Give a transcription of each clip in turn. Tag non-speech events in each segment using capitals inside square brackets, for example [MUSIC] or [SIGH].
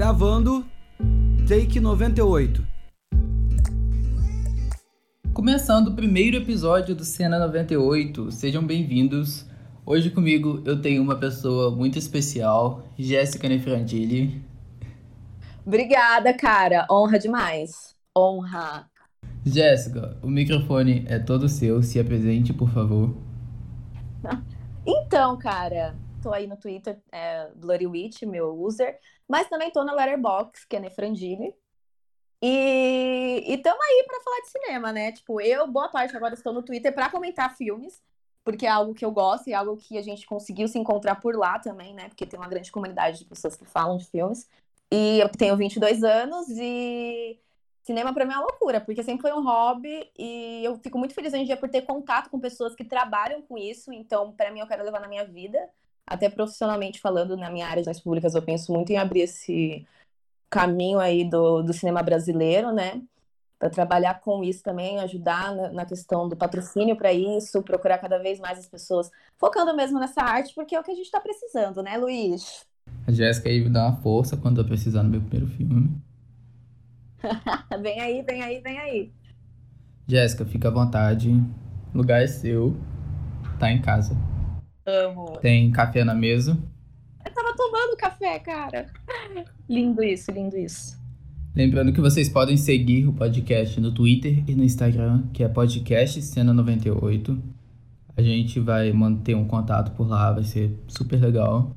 Gravando, take 98. Começando o primeiro episódio do Cena 98, sejam bem-vindos. Hoje comigo eu tenho uma pessoa muito especial, Jéssica Nefrandilli. Obrigada, cara. Honra demais. Honra. Jéssica, o microfone é todo seu. Se apresente, por favor. [LAUGHS] Então, cara, tô aí no Twitter, é Bloody Witch, meu user, mas também tô na Letterboxd, que é Nefrandini. E, e tamo aí para falar de cinema, né? Tipo, eu, boa parte agora estou no Twitter para comentar filmes, porque é algo que eu gosto e é algo que a gente conseguiu se encontrar por lá também, né? Porque tem uma grande comunidade de pessoas que falam de filmes. E eu tenho 22 anos e cinema para mim é uma loucura, porque sempre foi um hobby e eu fico muito feliz hoje em dia por ter contato com pessoas que trabalham com isso, então para mim eu quero levar na minha vida, até profissionalmente falando na minha área de públicas, eu penso muito em abrir esse caminho aí do, do cinema brasileiro, né? Para trabalhar com isso também, ajudar na, na questão do patrocínio para isso, procurar cada vez mais as pessoas focando mesmo nessa arte, porque é o que a gente está precisando, né, Luiz? A Jéssica aí me dá uma força quando eu precisar no meu primeiro filme. [LAUGHS] vem aí, vem aí, vem aí. Jéssica, fica à vontade. O lugar é seu. Tá em casa. Amo. Tem café na mesa. Eu tava tomando café, cara. [LAUGHS] Lindo isso, lindo isso. Lembrando que vocês podem seguir o podcast no Twitter e no Instagram, que é podcast Cena 98. A gente vai manter um contato por lá, vai ser super legal.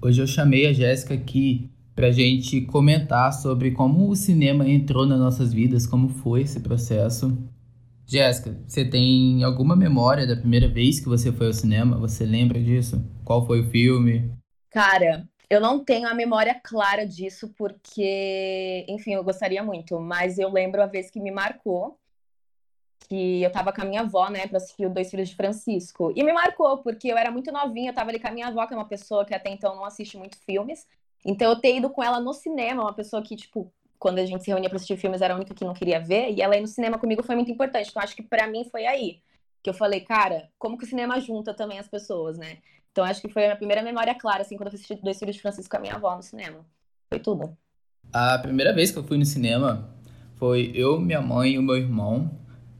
Hoje eu chamei a Jéssica aqui pra gente comentar sobre como o cinema entrou nas nossas vidas, como foi esse processo. Jéssica, você tem alguma memória da primeira vez que você foi ao cinema? Você lembra disso? Qual foi o filme? Cara, eu não tenho a memória clara disso, porque, enfim, eu gostaria muito, mas eu lembro a vez que me marcou, que eu tava com a minha avó, né, pra assistir o Dois Filhos de Francisco. E me marcou, porque eu era muito novinha, eu tava ali com a minha avó, que é uma pessoa que até então não assiste muito filmes. Então eu ter ido com ela no cinema, uma pessoa que, tipo, quando a gente se reunia para assistir filmes, era a única que não queria ver, e ela ir no cinema comigo foi muito importante. Então acho que para mim foi aí que eu falei, cara, como que o cinema junta também as pessoas, né? Então acho que foi a minha primeira memória clara, assim, quando eu assisti Dois Filhos de Francisco com a minha avó no cinema. Foi tudo. A primeira vez que eu fui no cinema foi eu, minha mãe e o meu irmão,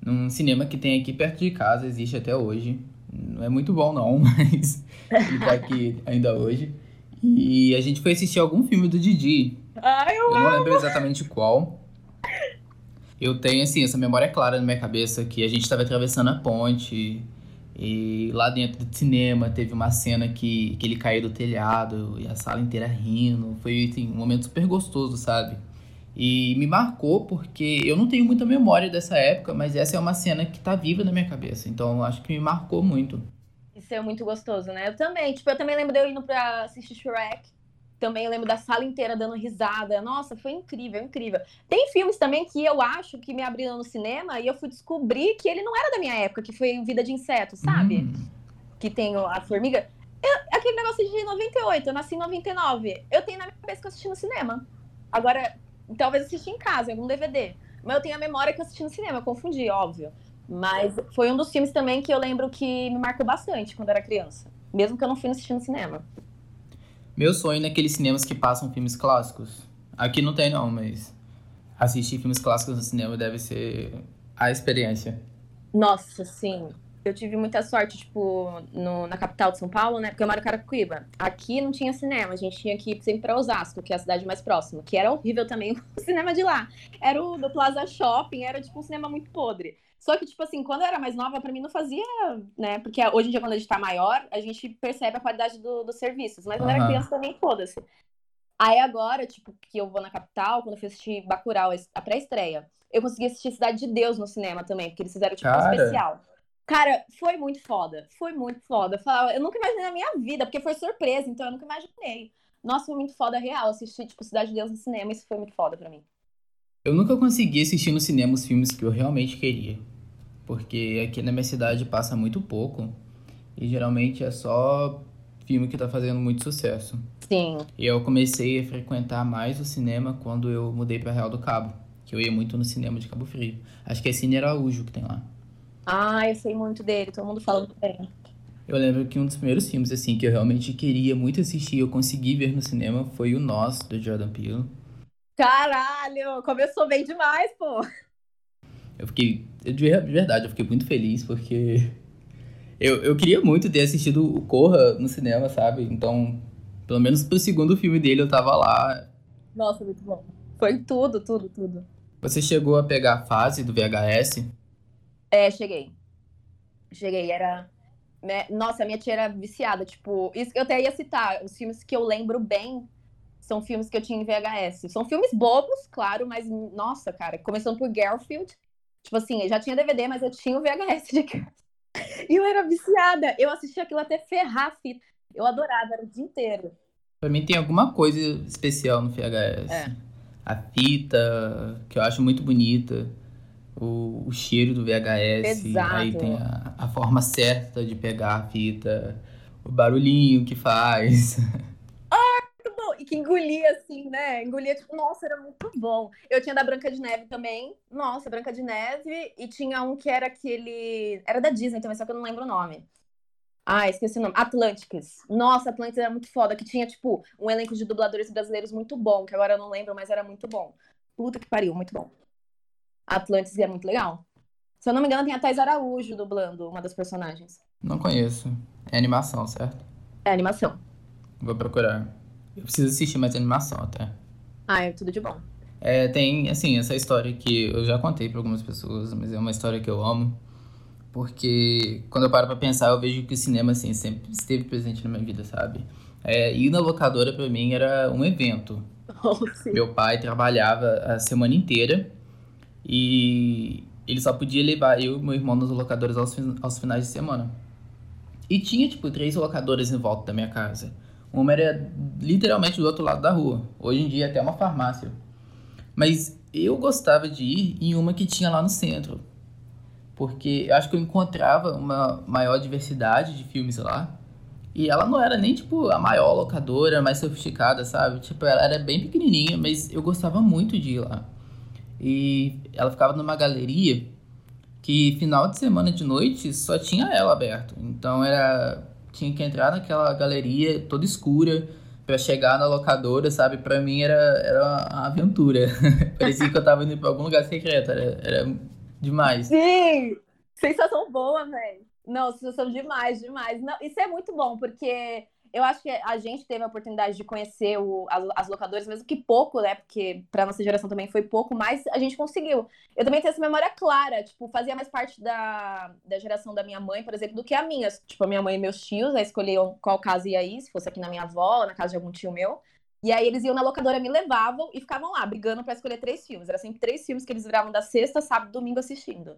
num cinema que tem aqui perto de casa, existe até hoje. Não é muito bom não, [LAUGHS] mas ele tá aqui ainda hoje. E a gente foi assistir algum filme do Didi. Ai, eu, Eu não amo. lembro exatamente qual. Eu tenho, assim, essa memória clara na minha cabeça que a gente estava atravessando a ponte e lá dentro do cinema teve uma cena que, que ele caiu do telhado e a sala inteira rindo. Foi, assim, um momento super gostoso, sabe? E me marcou porque eu não tenho muita memória dessa época, mas essa é uma cena que tá viva na minha cabeça. Então acho que me marcou muito. Isso é muito gostoso, né? Eu também. Tipo, eu também lembro de eu indo pra assistir Shrek. Também eu lembro da sala inteira dando risada. Nossa, foi incrível, incrível. Tem filmes também que eu acho que me abriram no cinema e eu fui descobrir que ele não era da minha época, que foi Vida de Inseto, sabe? Hum. Que tem a formiga. Eu- aquele negócio de 98, eu nasci em 99. Eu tenho na minha cabeça que eu assisti no cinema. Agora, talvez eu assisti em casa, em algum DVD. Mas eu tenho a memória que eu assisti no cinema, eu confundi, óbvio. Mas foi um dos filmes também que eu lembro que me marcou bastante quando era criança. Mesmo que eu não fui assistir no cinema. Meu sonho é naqueles cinemas que passam filmes clássicos. Aqui não tem não, mas assistir filmes clássicos no cinema deve ser a experiência. Nossa, sim. Eu tive muita sorte, tipo, no- na capital de São Paulo, né? Porque eu moro em Carapicuíba. Aqui não tinha cinema, a gente tinha que ir sempre pra Osasco, que é a cidade mais próxima. Que era horrível também [LAUGHS] o cinema de lá. Era o do Plaza Shopping, era tipo um cinema muito podre. Só que, tipo assim, quando eu era mais nova, pra mim não fazia, né? Porque hoje em dia, quando a gente tá maior, a gente percebe a qualidade do- dos serviços. Mas quando eu era Aham. criança também, foda-se. Aí agora, tipo, que eu vou na capital, quando eu fui assistir Bacurau, a pré-estreia, eu consegui assistir Cidade de Deus no cinema também, porque eles fizeram, tipo, um Cara. especial. Cara, foi muito foda. Foi muito foda. Eu nunca imaginei na minha vida, porque foi surpresa, então eu nunca imaginei. Nossa, foi muito foda real. Assistir, tipo, Cidade de Deus no cinema, isso foi muito foda pra mim. Eu nunca consegui assistir no cinema os filmes que eu realmente queria. Porque aqui na minha cidade passa muito pouco. E geralmente é só filme que tá fazendo muito sucesso. Sim. E eu comecei a frequentar mais o cinema quando eu mudei pra Real do Cabo. Que eu ia muito no cinema de Cabo Frio. Acho que é Cine Araújo que tem lá. Ah, eu sei muito dele, todo mundo fala muito bem. Eu lembro que um dos primeiros filmes, assim, que eu realmente queria muito assistir, eu consegui ver no cinema, foi o Nós, do Jordan Peele. Caralho, começou bem demais, pô. Eu fiquei, de verdade, eu fiquei muito feliz, porque eu, eu queria muito ter assistido o Corra no cinema, sabe? Então, pelo menos pro segundo filme dele eu tava lá. Nossa, muito bom. Foi tudo, tudo, tudo. Você chegou a pegar a fase do VHS? É, cheguei. Cheguei, era né? Nossa, a minha tia era viciada. Tipo, isso que eu até ia citar. Os filmes que eu lembro bem são filmes que eu tinha em VHS. São filmes bobos, claro, mas, nossa, cara, começando por Garfield. Tipo assim, eu já tinha DVD, mas eu tinha o VHS de casa. E eu era viciada. Eu assistia aquilo até ferrar a fita. Eu adorava, era o dia inteiro. Pra mim tem alguma coisa especial no VHS. É. A fita, que eu acho muito bonita o, o cheiro do VHS, Exato. aí tem a, a forma certa de pegar a fita, o barulhinho que faz. [LAUGHS] Ah, muito bom! E que engolia assim, né? Engolia, tipo, nossa, era muito bom. Eu tinha da Branca de Neve também. Nossa, Branca de Neve. E tinha um que era aquele. Era da Disney também, só que eu não lembro o nome. Ah, esqueci o nome. Atlantis. Nossa, Atlantis era muito foda, que tinha, tipo, um elenco de dubladores brasileiros muito bom, que agora eu não lembro, mas era muito bom. Puta que pariu, muito bom. Atlantis é muito legal. Se eu não me engano, tem a Thais Araújo dublando uma das personagens. Não conheço. É animação, certo? É animação. Vou procurar. Eu preciso assistir mais animação até. Ah, é tudo de bom. É, tem, assim, essa história que eu já contei para algumas pessoas, mas é uma história que eu amo. Porque quando eu paro pra pensar, eu vejo que o cinema, assim, sempre esteve presente na minha vida, sabe? É, ir na locadora, para mim, era um evento. [LAUGHS] Oh, Meu pai trabalhava a semana inteira e ele só podia levar eu e meu irmão nas locadoras aos, aos finais de semana. E tinha, tipo, três locadoras em volta da minha casa. Uma era literalmente do outro lado da rua. Hoje em dia é até uma farmácia. Mas eu gostava de ir em uma que tinha lá no centro. Porque eu acho que eu encontrava uma maior diversidade de filmes lá. E ela não era nem, tipo, a maior locadora, mais sofisticada, sabe? Tipo, ela era bem pequenininha, mas eu gostava muito de ir lá. E ela ficava numa galeria que final de semana de noite só tinha ela aberto. Então era tinha que entrar naquela galeria toda escura para chegar na locadora, sabe? Para mim era era uma aventura. [LAUGHS] Parecia que eu tava indo para algum lugar secreto, era, era demais. Sim! Sensação boa, velho. Não, sensação demais, demais. Não, isso é muito bom, porque eu acho que a gente teve a oportunidade de conhecer o, as, as locadoras, mesmo que pouco, né? Porque pra nossa geração também foi pouco, mas a gente conseguiu. Eu também tenho essa memória clara, tipo, fazia mais parte da, da geração da minha mãe, por exemplo, do que a minha. Tipo, a minha mãe e meus tios, aí escolhiam qual casa ia ir, se fosse aqui na minha avó, na casa de algum tio meu. E aí eles iam na locadora, me levavam e ficavam lá, brigando para escolher três filmes. Era sempre três filmes que eles viravam da sexta, sábado, domingo assistindo.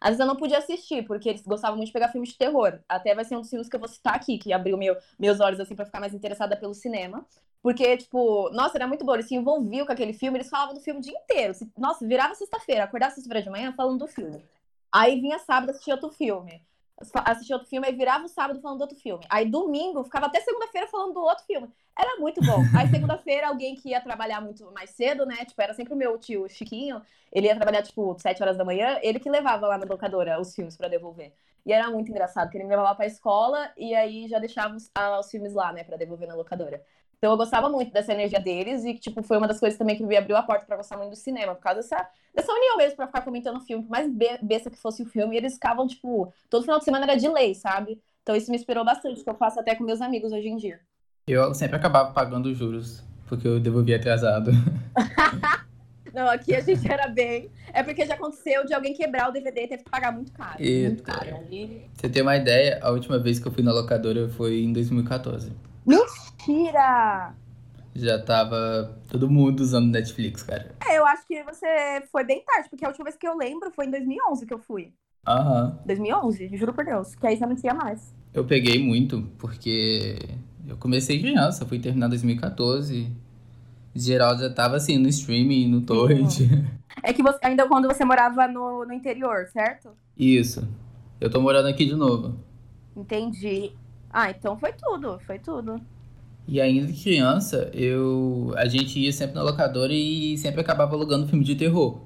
Às vezes eu não podia assistir, porque eles gostavam muito de pegar filmes de terror. Até vai ser um dos filmes que eu vou citar aqui, que abriu meu, meus olhos, assim, pra ficar mais interessada pelo cinema. Porque, tipo, nossa, era muito bom. Eles se envolviam com aquele filme, eles falavam do filme o dia inteiro. Nossa, virava sexta-feira, acordava sexta-feira de manhã falando do filme. Aí vinha sábado assistir outro filme assistia outro filme, aí virava o sábado falando do outro filme. Aí domingo, ficava até segunda-feira falando do outro filme. Era muito bom. [LAUGHS] Aí segunda-feira, alguém que ia trabalhar muito mais cedo, né? Tipo, era sempre o meu tio Chiquinho. Ele ia trabalhar, tipo, sete horas da manhã. Ele que levava lá na locadora os filmes para devolver. E era muito engraçado, porque ele me levava pra escola e aí já deixava os, ah, os filmes lá, né, pra devolver na locadora. Então eu gostava muito dessa energia deles e, tipo, foi uma das coisas também que me abriu a porta para gostar muito do cinema, por causa dessa, dessa união mesmo, pra ficar comentando o filme, por mais besta que fosse o filme, e eles ficavam, tipo, todo final de semana era de lei, sabe? Então isso me inspirou bastante, que eu faço até com meus amigos hoje em dia. Eu sempre acabava pagando juros, porque eu devolvia atrasado. [LAUGHS] Não, aqui a gente era bem. É porque já aconteceu de alguém quebrar o DVD e teve que pagar muito caro. Muito caro. Você tem uma ideia? A última vez que eu fui na locadora foi em 2014. Mentira! Já tava todo mundo usando Netflix, cara. É, eu acho que você foi bem tarde, porque a última vez que eu lembro foi em 2011 que eu fui. Aham. 2011, juro por Deus, que aí já não tinha mais. Eu peguei muito, porque eu comecei criança, fui terminar em 2014. Geral já tava assim, no streaming, no torrent. É que você, ainda quando você morava no, no interior, certo? Isso. Eu tô morando aqui de novo. Entendi. Ah, então foi tudo, foi tudo. E ainda criança, eu a gente ia sempre na locadora e sempre acabava alugando filme de terror.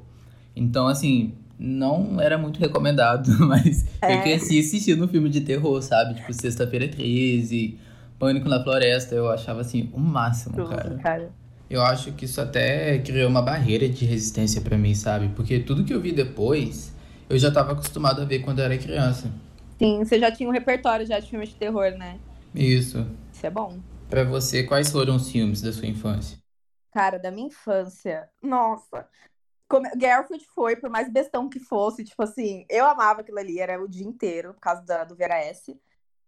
Então, assim, não era muito recomendado, [LAUGHS] mas É. eu cresci assistindo filme de terror, sabe? Tipo, Sexta-feira 13, Pânico na Floresta, eu achava assim o máximo, Tudo, cara. cara. Eu acho que isso até criou uma barreira de resistência pra mim, sabe? Porque tudo que eu vi depois, eu já tava acostumado a ver quando eu era criança. Sim, você já tinha um repertório já de filmes de terror, né? Isso. Isso é bom. Pra você, quais foram os filmes da sua infância? Cara, da minha infância. Nossa. Como... Garfield foi, por mais bestão que fosse, tipo assim, eu amava aquilo ali, era o dia inteiro, por causa da, do VHS.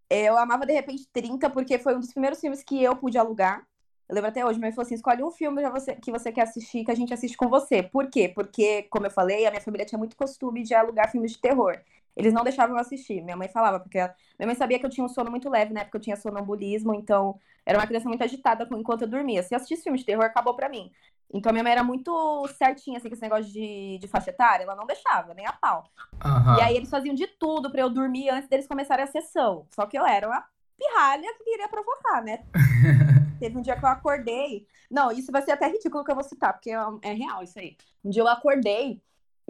Eu amava, de repente, 30, porque foi um dos primeiros filmes que eu pude alugar. Eu lembro até hoje, mas falou assim: escolhe um filme que você quer assistir, que a gente assiste com você. Por quê? Porque, como eu falei, a minha família tinha muito costume de alugar filmes de terror. Eles não deixavam eu assistir. Minha mãe falava, porque ela... minha mãe sabia que eu tinha um sono muito leve, né? Porque eu tinha sonambulismo, então era uma criança muito agitada enquanto eu dormia. Se eu assistisse filme de terror, acabou pra mim. Então minha mãe era muito certinha, assim, com esse negócio de, de faixa etária, ela não deixava, nem a pau. Aham. E aí eles faziam de tudo pra eu dormir antes deles começarem a sessão. Só que eu era uma pirralha que queria provocar, né? [LAUGHS] Teve um dia que eu acordei. Não, isso vai ser até ridículo que eu vou citar, porque é, é real isso aí. Um dia eu acordei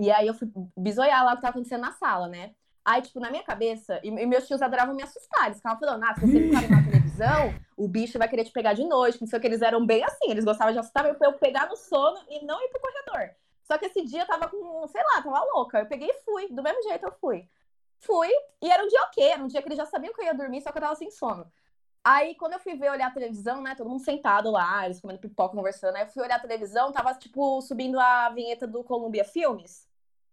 e aí eu fui bisoiar lá o que tava acontecendo na sala, né? Aí, tipo, na minha cabeça, e, e meus tios adoravam me assustar. Eles ficavam falando, ah, se você ficar na televisão, o bicho vai querer te pegar de noite. Não sei o que, eles eram bem assim. Eles gostavam de assustar eu eu pegar no sono e não ir pro corredor. Só que esse dia eu tava com, sei lá, tava louca. Eu peguei e fui. Do mesmo jeito eu fui. Fui, e era um dia ok, era um dia que eles já sabiam que eu ia dormir, só que eu tava sem sono. Aí, quando eu fui ver olhar a televisão, né, todo mundo sentado lá, eles comendo pipoca, conversando, aí eu fui olhar a televisão, tava, tipo, subindo a vinheta do Columbia Filmes.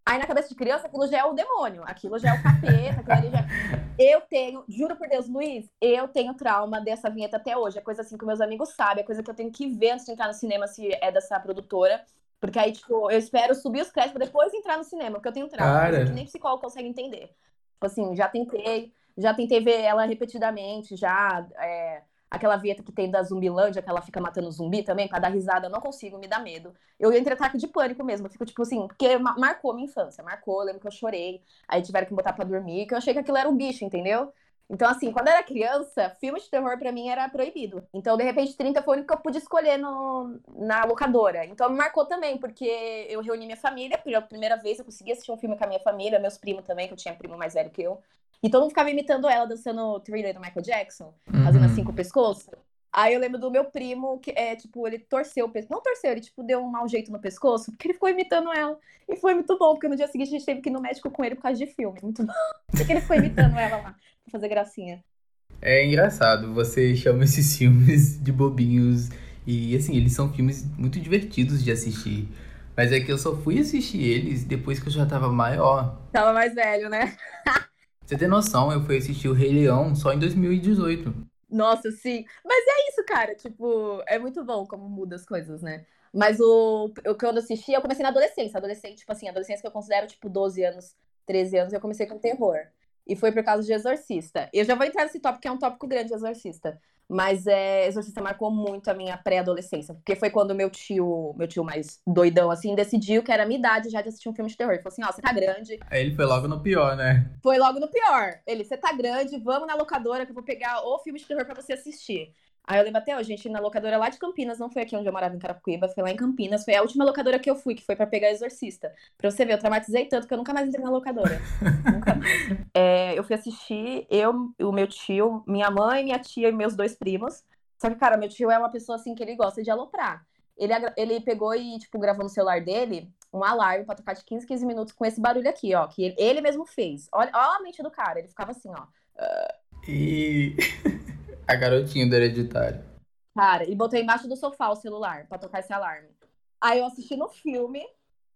Aí, na cabeça de criança, aquilo já é o demônio, aquilo já é o capeta, aquilo ali já... [LAUGHS] Eu tenho, juro por Deus, Luiz, eu tenho trauma dessa vinheta até hoje, é coisa assim que meus amigos sabem, é coisa que eu tenho que ver antes de entrar no cinema, se é dessa produtora, porque aí, tipo, eu espero subir os créditos pra depois entrar no cinema, porque eu tenho trauma, Cara. que nem psicólogo consegue entender. Tipo assim, já tentei, já tentei ver ela repetidamente, já. é, aquela vinheta que tem da Zumbilândia, que ela fica matando zumbi também, pra dar risada, eu não consigo, me dá medo. Eu entro em ataque de pânico mesmo, eu fico tipo assim, porque ma- marcou minha infância, marcou, lembro que eu chorei, aí tiveram que botar pra dormir, que eu achei que aquilo era um bicho, entendeu? Então, assim, quando eu era criança, filme de terror pra mim era proibido. Então, de repente, 30 foi o único que eu pude escolher no, na locadora. Então, me marcou também, porque eu reuni minha família, pela primeira vez eu consegui assistir um filme com a minha família, meus primos também, que eu tinha primo mais velho que eu. E todo mundo ficava imitando ela, dançando o thriller do Michael Jackson, fazendo Uhum. assim com o pescoço. Aí eu lembro do meu primo, que é, tipo, ele torceu o pescoço. Não torceu, ele, tipo, deu um mau jeito no pescoço, porque ele ficou imitando ela. E foi muito bom, porque no dia seguinte a gente teve que ir no médico com ele por causa de filme. Muito bom. [LAUGHS] Porque ele ficou imitando ela lá, pra fazer gracinha. É engraçado, você chama esses filmes de bobinhos e assim, eles são filmes muito divertidos de assistir. Mas é que eu só fui assistir eles depois que eu já tava maior. Tava mais velho, né? [LAUGHS] Você tem noção, eu fui assistir o Rei Leão só em 2018. Nossa, sim. Mas é isso, cara. Tipo, é muito bom como muda as coisas, né? Mas o, o que eu assisti, eu comecei na adolescência. Adolescente, tipo assim, adolescência que eu considero, tipo, 12 anos, 13 anos, eu comecei com terror. E foi por causa de Exorcista. Eu já vou entrar nesse tópico, que é um tópico grande, Exorcista. Mas é, Exorcista marcou muito a minha pré-adolescência. Porque foi quando meu tio, meu tio mais doidão, assim, decidiu que era a minha idade já de assistir um filme de terror. Ele falou assim, ó, você tá grande, Aí ele foi logo no pior, né? foi logo no pior. Ele, você tá grande, vamos na locadora que eu vou pegar o filme de terror pra você assistir. Aí eu lembro até hoje, a gente na locadora lá de Campinas, não foi aqui onde eu morava em Carapicuíba, foi lá em Campinas. Foi a última locadora que eu fui, que foi pra pegar Exorcista. Pra você ver, eu traumatizei tanto que eu nunca mais entrei na locadora. [LAUGHS] nunca mais. É, eu fui assistir, eu, o meu tio, minha mãe, minha tia e meus dois primos. Só que, cara, meu tio é uma pessoa assim que ele gosta de aloprar. Ele, ele pegou e, tipo, gravou no celular dele um alarme pra tocar de 15, 15 minutos com esse barulho aqui, ó. Que ele, ele mesmo fez. Olha, olha a mente do cara. Ele ficava assim, ó. E [LAUGHS] a garotinha do hereditário. Cara, ele botou embaixo do sofá o celular pra tocar esse alarme. Aí eu assisti no filme,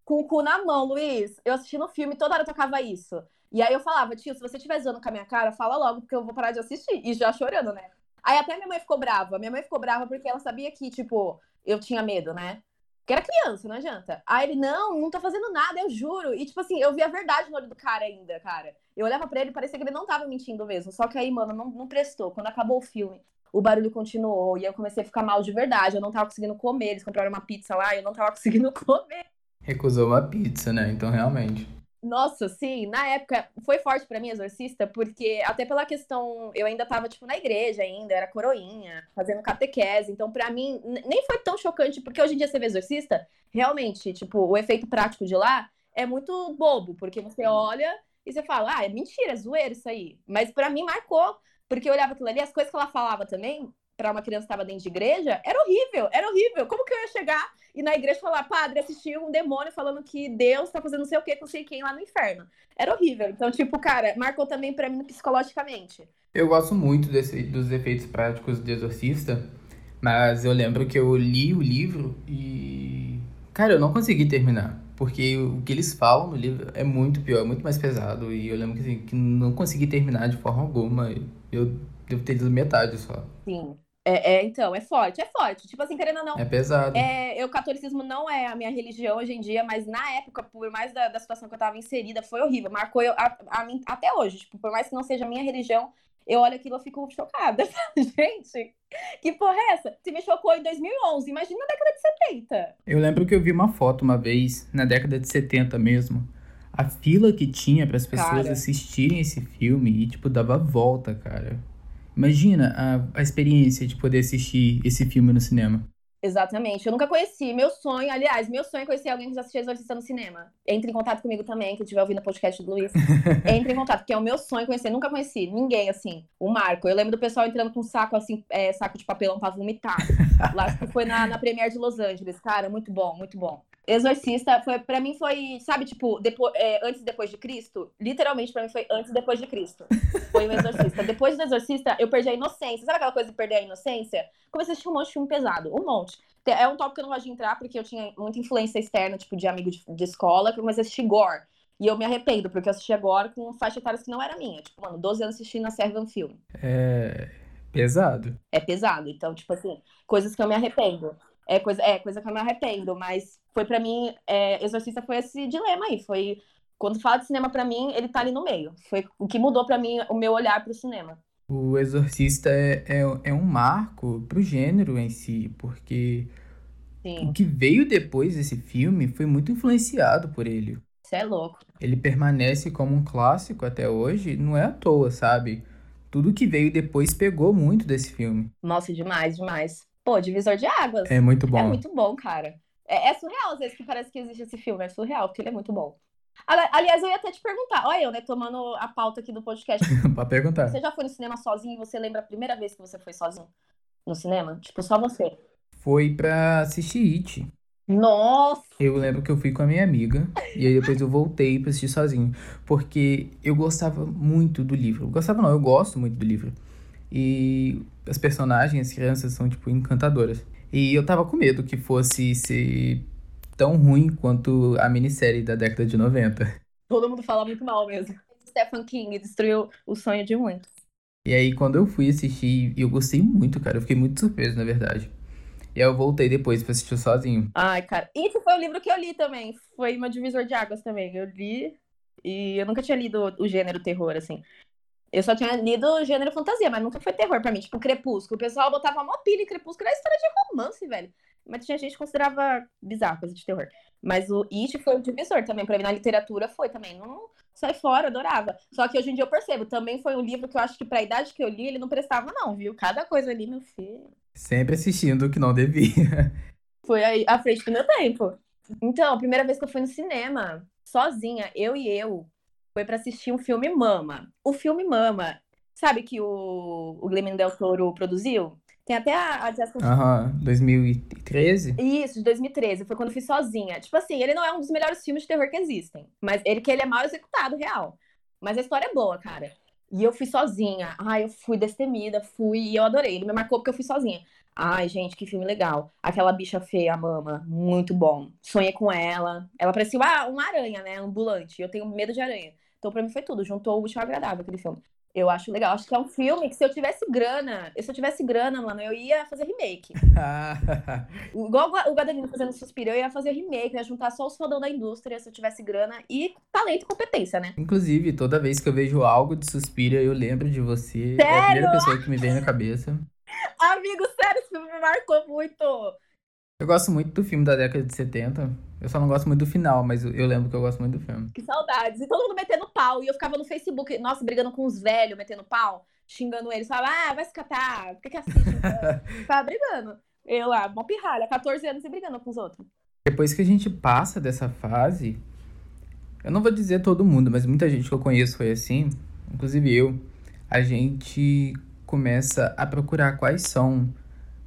com o cu na mão, Luiz. Eu assisti no filme, toda hora tocava isso. E aí eu falava, tio, se você estiver zoando com a minha cara, fala logo, porque eu vou parar de assistir. E já chorando, né? Aí até minha mãe ficou brava. Minha mãe ficou brava porque ela sabia que, tipo, eu tinha medo, né? Porque era criança, não adianta. Aí ele, não, não tô fazendo nada, eu juro. E, tipo assim, eu vi a verdade no olho do cara ainda, cara. Eu olhava pra ele e parecia que ele não tava mentindo mesmo. Só que aí, mano, não, não prestou. Quando acabou o filme, o barulho continuou. E eu comecei a ficar mal de verdade. Eu não tava conseguindo comer. Eles compraram uma pizza lá e eu não tava [LAUGHS] conseguindo comer. Recusou uma pizza, né? Então, realmente. Nossa, sim, na época foi forte pra mim Exorcista, porque até pela questão, eu ainda tava tipo na igreja ainda, era coroinha, fazendo catequese, então pra mim nem foi tão chocante, porque hoje em dia você vê Exorcista, realmente, tipo, o efeito prático de lá é muito bobo, porque você olha e você fala, ah, é mentira, é zoeiro isso aí. Mas para mim marcou, porque eu olhava aquilo ali, as coisas que ela falava também, para uma criança que estava dentro de igreja, era horrível, era horrível. Como que eu ia chegar e na igreja falar, padre, assisti um demônio falando que Deus tá fazendo não sei o que com sei quem lá no inferno. Era horrível. Então, tipo, cara, marcou também para mim psicologicamente. Eu gosto muito desse, dos efeitos práticos do Exorcista, mas eu lembro que eu li o livro e. Cara, eu não consegui terminar. Porque o que eles falam no livro é muito pior, é muito mais pesado. E eu lembro que, assim, que não consegui terminar de forma alguma. Eu devo ter lido metade só. Sim. É, é, então, é forte, é forte. Tipo assim, querendo ou não. É pesado. É, o catolicismo não é a minha religião hoje em dia, mas na época, por mais da, da situação que eu tava inserida, foi horrível. Marcou eu, a, a mim até hoje. Tipo, por mais que não seja a minha religião, eu olho aquilo e fico chocada. [LAUGHS] Gente, que porra é essa? Se me chocou em 2011, imagina na década de 70. Eu lembro que eu vi uma foto uma vez, na década de 70 mesmo. A fila que tinha para as pessoas cara. assistirem esse filme e, tipo, dava volta, cara. Imagina a, a experiência de poder assistir esse filme no cinema. Exatamente. Eu nunca conheci. Meu sonho, aliás, meu sonho é conhecer alguém que já assistiu Exorcista no cinema. Entre em contato comigo também, que estiver ouvindo o podcast do Luiz. [LAUGHS] Entre em contato, porque é o meu sonho conhecer. Nunca conheci ninguém, assim. O Marco. Eu lembro do pessoal entrando com um saco, assim, é, saco de papelão pra vomitar. Lá que foi na, na Premiere de Los Angeles. Cara, muito bom, muito bom. Exorcista foi para mim foi, sabe, tipo, depois, é, antes e depois de Cristo. Literalmente para mim foi antes e depois de Cristo. Foi o Exorcista. depois do Exorcista, eu perdi a inocência. Sabe aquela coisa de perder a inocência? Comecei a assistir um monte de filme pesado, um monte. É um tópico que eu não gosto de entrar porque eu tinha muita influência externa, tipo, de amigo de, de escola, que eu comecei a assistir gore. E eu me arrependo, porque eu assisti agora com faixa etária que não era minha. Tipo, mano, 12 anos assistindo a Servan Filme. É. Pesado. É pesado. Então, tipo assim, coisas que eu me arrependo. É coisa, é coisa que eu me arrependo, mas foi para mim, é, Exorcista foi esse dilema aí, foi quando fala de cinema para mim, ele tá ali no meio. Foi o que mudou para mim o meu olhar para o cinema. O Exorcista é, é, é, um marco pro gênero em si, porque Sim. o que veio depois desse filme foi muito influenciado por ele. Você é louco. Ele permanece como um clássico até hoje, não é à toa, sabe? Tudo que veio depois pegou muito desse filme. Nossa, demais, demais. Pô, Divisor de Águas. É muito bom. É muito bom, cara. É, é, surreal às vezes que parece que existe esse filme. É surreal, porque ele é muito bom. Aliás, eu ia até te perguntar. Olha eu, né, tomando a pauta aqui do podcast. [LAUGHS] Pode perguntar. Você já foi no cinema sozinho e você lembra a primeira vez que você foi sozinho no cinema? Tipo, só você. Foi pra assistir It. Nossa! Eu lembro que eu fui com a minha amiga e aí depois eu voltei pra assistir sozinho. Porque eu gostava muito do livro. Eu gostava não, eu gosto muito do livro. E as personagens, as crianças, são, tipo, encantadoras. E eu tava com medo que fosse ser tão ruim quanto a minissérie da década de 90. Todo mundo fala muito mal mesmo. Stephen King destruiu o sonho de muitos. E aí, quando eu fui assistir, eu gostei muito, cara. Eu fiquei muito surpreso, na verdade. E aí eu voltei depois pra assistir sozinho. Ai, cara. Isso foi o livro que eu li também. Foi uma divisor de águas também. Eu li e eu nunca tinha lido o gênero terror, assim. Eu só tinha lido gênero fantasia, mas nunca foi terror pra mim. Tipo, Crepúsculo. O pessoal botava mó pilha em Crepúsculo. Era história de romance, velho. Mas tinha gente que considerava bizarro, coisa de terror. Mas o It foi um divisor também. Pra mim, na literatura, foi também. Não sai fora, adorava. Só que hoje em dia eu percebo. Também foi um livro que eu acho que pra idade que eu li, ele não prestava, não, viu? Cada coisa ali, meu filho. Sempre assistindo o que não devia. [LAUGHS] Foi aí à frente do meu tempo. Então, a primeira vez que eu fui no cinema, sozinha, eu e eu, foi para assistir um filme Mama. O filme Mama, sabe que o, o Guilherme Del Toro produziu? Tem até a, a Jessica... Aham, 2013? Isso, de 2013. Foi quando eu fui sozinha. Tipo assim, ele não é um dos melhores filmes de terror que existem. Mas ele que ele é mal executado, real. Mas a história é boa, cara. E eu fui sozinha. Ai, eu fui destemida, fui e eu adorei. Ele me marcou porque eu fui sozinha. Ai, gente, que filme legal. Aquela bicha feia, a mama, muito bom. Sonhei com ela. Ela parecia uma, uma aranha, né? Ambulante. Eu tenho medo de aranha. Então, pra mim foi tudo. Juntou o último ao agradável aquele filme. Eu acho legal. Acho que é um filme que se eu tivesse grana, se eu tivesse grana, mano, eu ia fazer remake. [LAUGHS] Igual o Gadelino fazendo Suspiro, eu ia fazer remake, ia juntar só os fodão da indústria se eu tivesse grana e talento e competência, né? Inclusive, toda vez que eu vejo algo de Suspiro, eu lembro de você. Sério? É a primeira pessoa que me vem na cabeça. Amigo, sério, esse filme me marcou muito. Eu gosto muito do filme da década de 70. Eu só não gosto muito do final, mas eu lembro que eu gosto muito do filme. Que saudades. E todo mundo metendo pau. E eu ficava no Facebook, nossa, brigando com os velhos, metendo pau, xingando eles. Falava, ah, vai se catar. Por que, que assiste? [LAUGHS] ficava brigando. Eu lá, mó pirralha, 14 anos e brigando com os outros. Depois que a gente passa dessa fase, Eu não vou dizer todo mundo, mas muita gente que eu conheço foi assim, inclusive eu. A gente começa a procurar quais são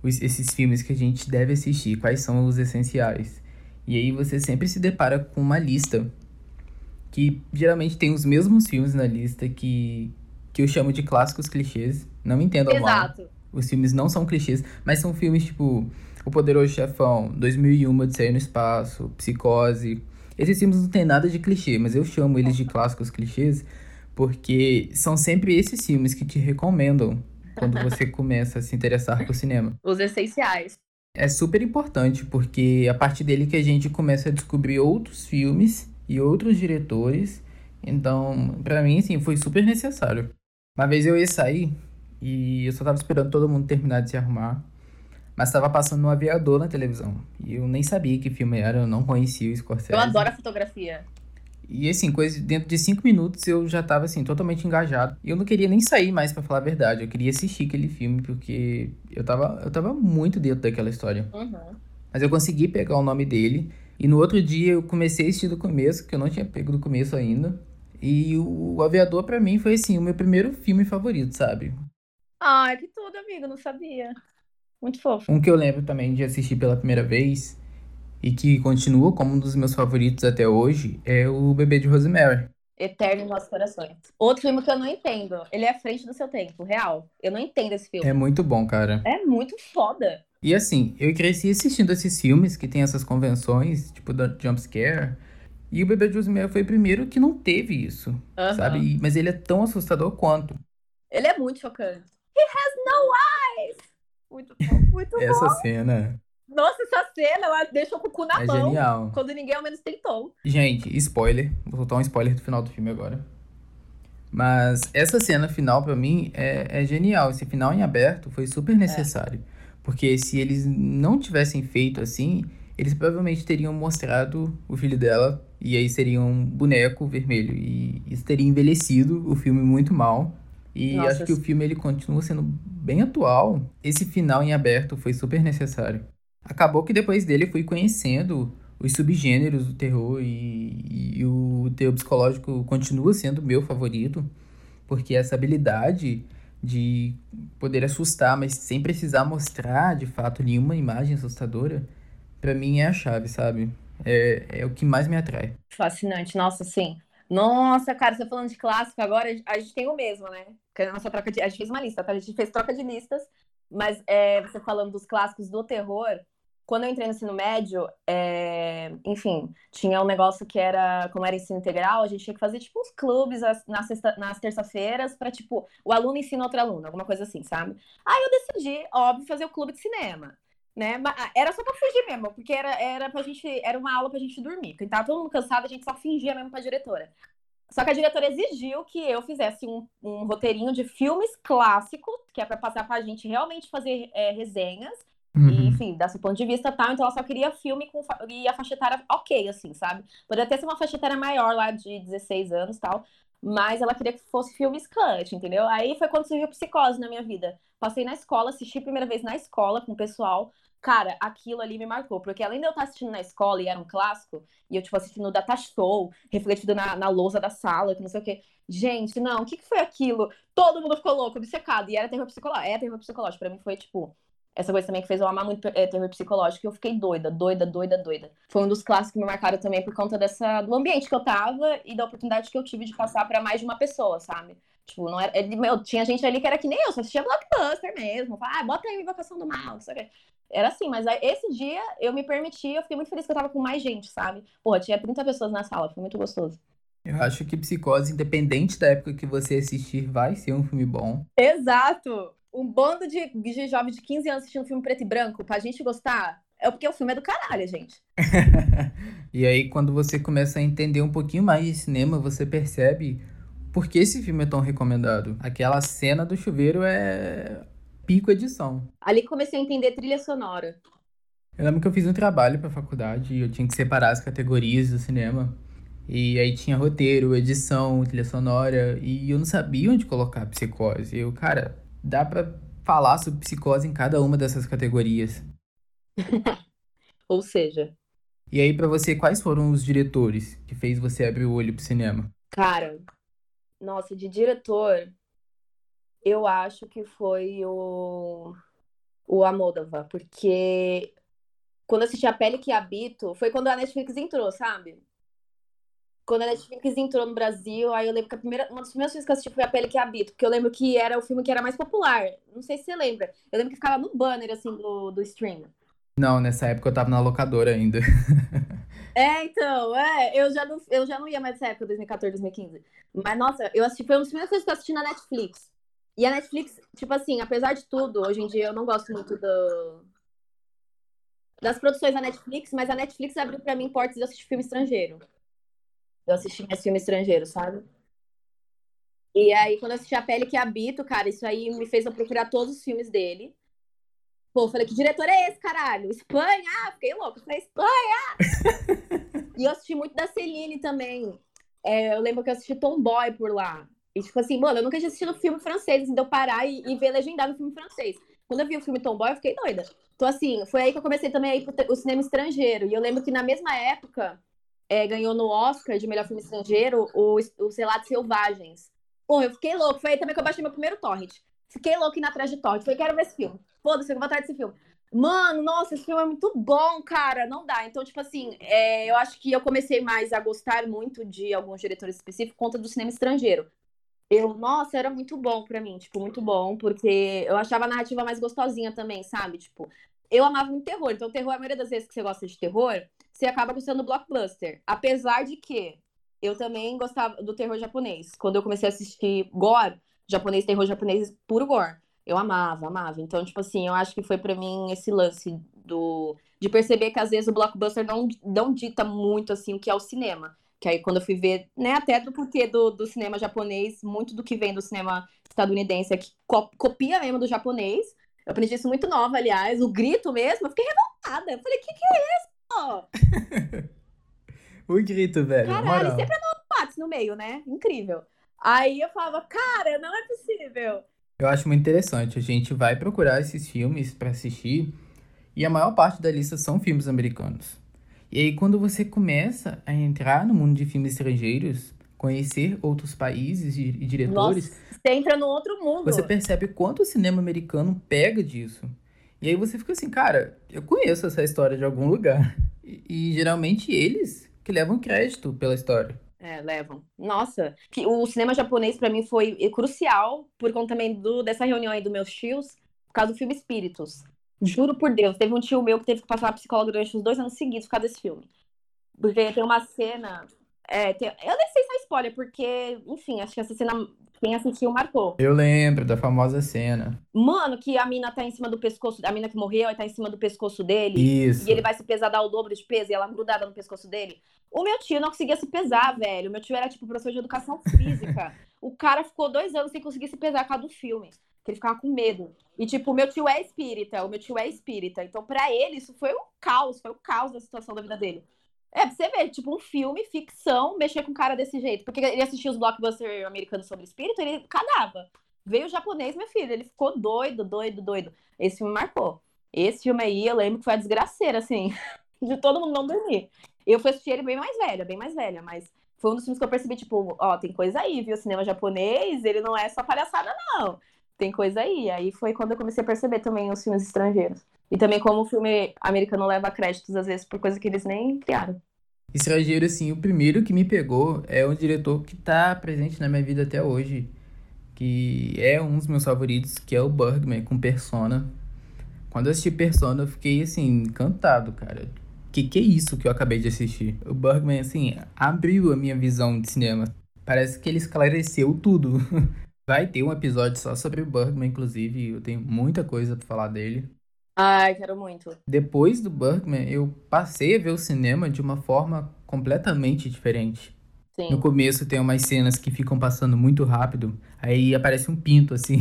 os, esses filmes que a gente deve assistir, quais são os essenciais. E aí você sempre se depara com uma lista que geralmente tem os mesmos filmes na lista que, que eu chamo de clássicos clichês. Não me entendam Exato. mal. Os filmes não são clichês, mas são filmes tipo O Poderoso Chefão, 2001, Odisseia no Espaço, Psicose. Esses filmes não tem nada de clichê, mas eu chamo eles de clássicos clichês porque são sempre esses filmes que te recomendam quando você [LAUGHS] começa a se interessar por cinema. Os essenciais. É super importante, porque é a partir dele que a gente começa a descobrir outros filmes e outros diretores. Então, pra mim, assim, foi super necessário. Uma vez eu ia sair e eu só tava esperando todo mundo terminar de se arrumar. Mas tava passando um aviador na televisão. E eu nem sabia que filme era, eu não conhecia o Scorsese. Eu adoro a fotografia. E assim, coisa, dentro de cinco minutos eu já tava assim, totalmente engajado. E eu não queria nem sair mais para falar a verdade. Eu queria assistir aquele filme, porque eu tava, eu tava muito dentro daquela história. Uhum. Mas eu consegui pegar o nome dele. E no outro dia eu comecei a assistir do começo, que eu não tinha pego do começo ainda. E o, Aviador, para mim, foi assim, o meu primeiro filme favorito, sabe? Ai, que tudo, amigo, não sabia. Muito fofo. Um que eu lembro também de assistir pela primeira vez e que continua como um dos meus favoritos até hoje é o Bebê de Rosemary. Eterno em nossos corações. Outro filme que eu não entendo. Ele é à frente do seu tempo, real. Eu não entendo esse filme. É muito bom, cara. É muito foda. E assim, eu cresci assistindo esses filmes que tem essas convenções, tipo da jumpscare. E o Bebê de Rosemary foi o primeiro que não teve isso, sabe? Mas ele é tão assustador quanto. Ele é muito chocante. He has no eyes! Muito bom, muito Essa bom. cena Nossa, essa cena, ela deixa o cucu na é mão. genial. Quando ninguém ao menos tentou. Gente, spoiler. Vou soltar um spoiler do final do filme agora. Mas essa cena final, pra mim, é, é genial. Esse final em aberto foi super necessário. Porque se eles não tivessem feito assim, eles provavelmente teriam mostrado o filho dela. E aí seria um boneco vermelho. E isso teria envelhecido o filme muito mal. E Nossa, acho que o filme ele continua sendo bem atual. Esse final em aberto foi super necessário. Acabou que depois dele fui conhecendo os subgêneros do terror e, e o terror psicológico continua sendo meu favorito, porque essa habilidade de poder assustar, mas sem precisar mostrar de fato nenhuma imagem assustadora, pra mim é a chave, sabe? É, é o que mais me atrai. Fascinante, nossa, sim. Nossa, cara, você falando de clássico agora, a gente tem o mesmo, né? Porque a nossa troca de. A gente fez uma lista, tá? A gente fez troca de listas, mas é, você falando dos clássicos do terror, quando eu entrei no ensino médio, é, enfim, tinha um negócio que era, como era ensino integral, a gente tinha que fazer, tipo, uns clubes as- nas, sexta- nas terça-feiras pra, tipo, o aluno ensina outro aluno, alguma coisa assim, sabe? Aí eu decidi, óbvio, fazer o clube de cinema. Né? Mas, ah, Era só pra fugir mesmo, porque era, era pra gente, era uma aula pra gente dormir. Porque tava todo mundo cansado, a gente só fingia mesmo pra diretora. Só que a diretora exigiu que eu fizesse um, um roteirinho de filmes clássicos, que é pra passar pra gente realmente fazer é, resenhas, e, Uhum. enfim, dar seu ponto de vista e tal. Então ela só queria filme com fa- e a faixa etária ok, assim, sabe? Poderia até ser uma faixa etária maior lá de 16 anos e tal. Mas ela queria que fosse filmes cut, entendeu? Aí foi quando surgiu Psicose na minha vida. Passei na escola, assisti a primeira vez na escola com o pessoal. Cara, aquilo ali me marcou, porque além de eu estar assistindo na escola e era um clássico, e eu, tipo, assistindo o Data Show, refletido na, na lousa da sala, que não sei o quê. Gente, não, o que, que foi aquilo? Todo mundo ficou louco, obcecado. E era terror psicológico. É terror psicológico. Pra mim foi, tipo, essa coisa também que fez eu amar muito é, terror psicológico. E eu fiquei doida, doida, doida, doida. Foi um dos clássicos que me marcaram também por conta dessa, do ambiente que eu tava e da oportunidade que eu tive de passar pra mais de uma pessoa, sabe? Tipo, não era. ele- meu, tinha gente ali que era que nem eu, só assistia blockbuster mesmo. Falava, ah, bota aí Invocação do Mal, sabe? Era assim, mas aí, esse dia eu me permiti, eu fiquei muito feliz que eu tava com mais gente, sabe? Porra, tinha 30 pessoas na sala, foi muito gostoso. Eu acho que Psicose, independente da época que você assistir, vai ser um filme bom. Exato! Um bando de, de jovens de 15 anos assistindo filme preto e branco, pra gente gostar, é porque o filme é do caralho, gente. [LAUGHS] E aí, quando você começa a entender um pouquinho mais de cinema, você percebe por que esse filme é tão recomendado. Aquela cena do chuveiro é pico edição. Ali comecei a entender trilha sonora. Eu lembro que eu fiz um trabalho pra faculdade e eu tinha que separar as categorias do cinema. E aí tinha roteiro, edição, trilha sonora, e eu não sabia onde colocar psicose. Eu, cara, dá pra falar sobre psicose em cada uma dessas categorias. [LAUGHS] Ou seja, E aí, pra você, quais foram os diretores que fez você abrir o olho pro cinema? Cara, nossa, de diretor, eu acho que foi o, o Amodova, porque quando assisti A Pele que Habito, foi quando a Netflix entrou, sabe? Quando a Netflix entrou no Brasil, aí eu lembro que a primeira, uma das primeiras filmes que eu assisti foi A Pele que Habito, porque eu lembro que era o filme que era mais popular. Não sei se você lembra. Eu lembro que ficava no banner, assim, do, do stream. Não, nessa época eu tava na locadora ainda. [LAUGHS] É, então, é, eu já não, eu já não ia mais nessa época, 2014, 2015. Mas, nossa, eu assisti, foi uma das primeiras coisas que eu assisti na Netflix. E a Netflix, tipo assim, apesar de tudo, hoje em dia eu não gosto muito do, das produções da Netflix, mas a Netflix abriu pra mim portas de assistir filme estrangeiro. Eu assisti mais filme estrangeiro, sabe? E aí, quando eu assisti A Pele que Habito, cara, isso aí me fez eu procurar todos os filmes dele. Pô, falei, que diretor é esse, caralho? Espanha? Ah, fiquei louco. Falei, Espanha! [LAUGHS] e eu assisti muito da Celine também. É, eu lembro que eu assisti Tomboy por lá. E, tipo assim, mano, eu nunca tinha assistido filme francês, de eu parar e, e ver legendado o filme francês. Quando eu vi o filme Tomboy, eu fiquei doida. Então, assim, foi aí que eu comecei também a ir pro cinema estrangeiro. E eu lembro que na mesma época, é, ganhou no Oscar de melhor filme estrangeiro os, os Relatos Selvagens. Pô, eu fiquei louco. Foi aí também que eu baixei meu primeiro torrent. Fiquei louco na atrás de torrent. Falei, quero ver esse filme. Foda-se, eu vou atrás desse filme. Mano, nossa, esse filme é muito bom, cara. Não dá. Então, tipo assim, é, eu acho que eu comecei mais a gostar muito de alguns diretores específicos conta do cinema estrangeiro. Eu, nossa, era muito bom pra mim, tipo, muito bom, porque eu achava a narrativa mais gostosinha também, sabe? Tipo, eu amava muito terror. Então, terror, a maioria das vezes que você gosta de terror, você acaba gostando do blockbuster. Apesar de que eu também gostava do terror japonês. Quando eu comecei a assistir gore, japonês, terror japonês, puro gore. Eu amava, amava. Então, tipo assim, eu acho que foi para mim esse lance do de perceber que às vezes o blockbuster não, não dita muito assim o que é o cinema. Que aí quando eu fui ver, né, até do porquê do, do cinema japonês, muito do que vem do cinema estadunidense é que co copia mesmo do japonês. Eu aprendi isso muito nova, aliás. O grito mesmo, eu fiquei revoltada. Eu falei, o que, que é isso? O [LAUGHS] grito, velho. Caralho, sempre é no no meio, né? Incrível. Aí eu falava, cara, não é possível. Eu acho muito interessante. A gente vai procurar esses filmes para assistir e a maior parte da lista são filmes americanos. E aí, quando você começa a entrar no mundo de filmes estrangeiros, conhecer outros países e diretores. Nossa, você entra no outro mundo. Você percebe quanto o cinema americano pega disso. E aí você fica assim, cara, eu conheço essa história de algum lugar. E, e geralmente eles que levam crédito pela história. É, levam. Nossa, que o cinema japonês para mim foi crucial por conta também do, dessa reunião aí dos meus tios, por causa do filme Espíritos. Juro por Deus, teve um tio meu que teve que passar na psicóloga durante uns dois anos seguidos por causa desse filme. Porque tem uma cena. É, tem, eu nem sei se é spoiler, porque, enfim, acho que essa cena quem assistiu marcou. Eu lembro da famosa cena. Mano, que a mina tá em cima do pescoço, a mina que morreu, tá em cima do pescoço dele. Isso. E ele vai se pesar, dar o dobro de peso, e ela grudada no pescoço dele. O meu tio não conseguia se pesar, velho. O meu tio era, tipo, professor de educação [LAUGHS] física. o cara ficou dois anos sem conseguir se pesar por causa do filme. Que ele ficava com medo. E, tipo, o meu tio é espírita, o meu tio é espírita. Então, para ele, isso foi um caos, foi o um caos da situação da vida dele. É, pra você ver, tipo, um filme, ficção, mexer com cara desse jeito. Porque ele assistia os blockbusters americanos sobre espírito, ele cagava. Veio o japonês, meu filho, ele ficou doido, doido, doido. Esse filme marcou. Esse filme aí, eu lembro que foi a desgraceira, assim, [LAUGHS] de todo mundo não dormir. Eu fui assistir ele bem mais velha, bem mais velha, mas foi um dos filmes que eu percebi, tipo, ó, tem coisa aí, viu? O cinema japonês, ele não é só palhaçada, não. Tem coisa aí. Aí foi quando eu comecei a perceber também os filmes estrangeiros. E também como o filme americano leva créditos, às vezes, por coisa que eles nem criaram. Estrangeiro, assim, o primeiro que me pegou é um diretor que tá presente na minha vida até hoje. Que é um dos meus favoritos, que é o Bergman, com Persona. Quando eu assisti Persona, eu fiquei, assim, encantado, cara. Que que é isso que eu acabei de assistir? O Bergman, assim, abriu a minha visão de cinema. Parece que ele esclareceu tudo. [LAUGHS] Vai ter um episódio só sobre o Bergman, inclusive. Eu tenho muita coisa pra falar dele. Ai, quero muito. Depois do Bergman, eu passei a ver o cinema de uma forma completamente diferente. Sim. No começo tem umas cenas que ficam passando muito rápido, aí aparece um pinto assim.